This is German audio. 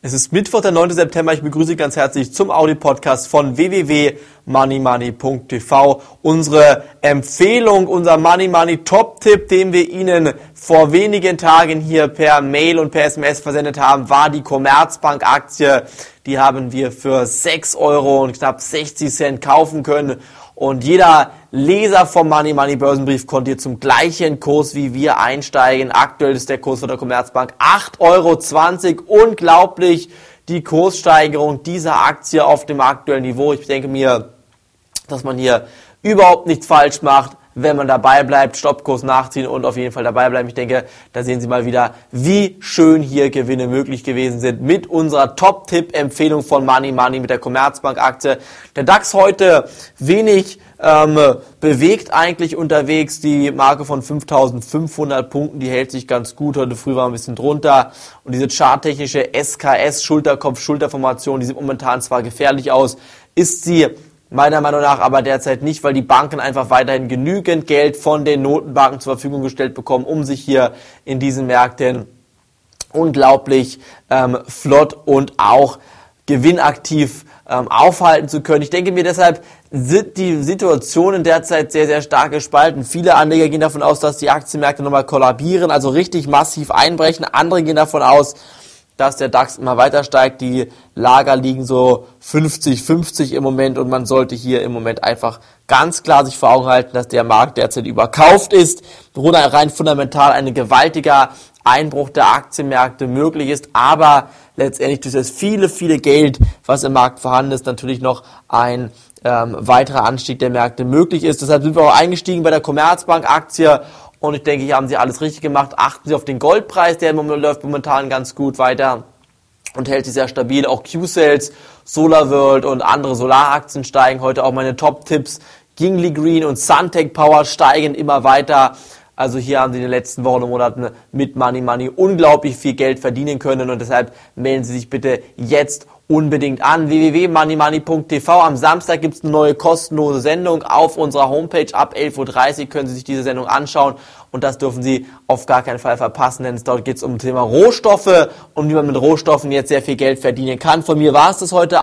Es ist Mittwoch, der 9. September. Ich begrüße Sie ganz herzlich zum Audi-Podcast von www.moneymoney.tv. Unsere Empfehlung, unser Money Money Top-Tipp, den wir Ihnen vor wenigen Tagen hier per Mail und per SMS versendet haben, war die Commerzbank-Aktie. Die haben wir für 6 Euro und knapp 60 Cent kaufen können. Und jeder Leser vom Money Money Börsenbrief konnte hier zum gleichen Kurs wie wir einsteigen. Aktuell ist der Kurs von der Commerzbank 8,20 Euro. Unglaublich die Kurssteigerung dieser Aktie auf dem aktuellen Niveau. Ich denke mir, dass man hier überhaupt nichts falsch macht wenn man dabei bleibt, Stoppkurs nachziehen und auf jeden Fall dabei bleiben. Ich denke, da sehen Sie mal wieder, wie schön hier Gewinne möglich gewesen sind mit unserer Top-Tipp-Empfehlung von Money Money mit der Commerzbank-Aktie. Der DAX heute wenig ähm, bewegt eigentlich unterwegs. Die Marke von 5500 Punkten, die hält sich ganz gut. Heute früh war ein bisschen drunter. Und diese charttechnische SKS Schulterkopf-Schulterformation, die sieht momentan zwar gefährlich aus, ist sie Meiner Meinung nach aber derzeit nicht, weil die Banken einfach weiterhin genügend Geld von den Notenbanken zur Verfügung gestellt bekommen, um sich hier in diesen Märkten unglaublich ähm, flott und auch gewinnaktiv ähm, aufhalten zu können. Ich denke mir deshalb sind die Situationen derzeit sehr, sehr stark gespalten. Viele Anleger gehen davon aus, dass die Aktienmärkte nochmal kollabieren, also richtig massiv einbrechen. Andere gehen davon aus, dass der DAX immer weiter steigt. Die Lager liegen so 50-50 im Moment und man sollte hier im Moment einfach ganz klar sich vor Augen halten, dass der Markt derzeit überkauft ist. Worunter rein fundamental ein gewaltiger Einbruch der Aktienmärkte möglich ist, aber letztendlich durch das viele, viele Geld, was im Markt vorhanden ist, natürlich noch ein ähm, weiterer Anstieg der Märkte möglich ist. Deshalb sind wir auch eingestiegen bei der Commerzbank-Aktie und ich denke, hier haben sie alles richtig gemacht. Achten Sie auf den Goldpreis, der läuft momentan ganz gut weiter und hält sich sehr stabil. Auch Q-Sales, SolarWorld und andere Solaraktien steigen. Heute auch meine Top-Tipps. Gingli Green und Suntech Power steigen immer weiter. Also hier haben Sie in den letzten Wochen und Monaten mit Money Money unglaublich viel Geld verdienen können und deshalb melden Sie sich bitte jetzt unbedingt an. www.moneymoney.tv. Am Samstag gibt es eine neue kostenlose Sendung auf unserer Homepage. Ab 11.30 Uhr können Sie sich diese Sendung anschauen und das dürfen Sie auf gar keinen Fall verpassen, denn dort geht es um das Thema Rohstoffe und wie man mit Rohstoffen jetzt sehr viel Geld verdienen kann. Von mir war es das heute.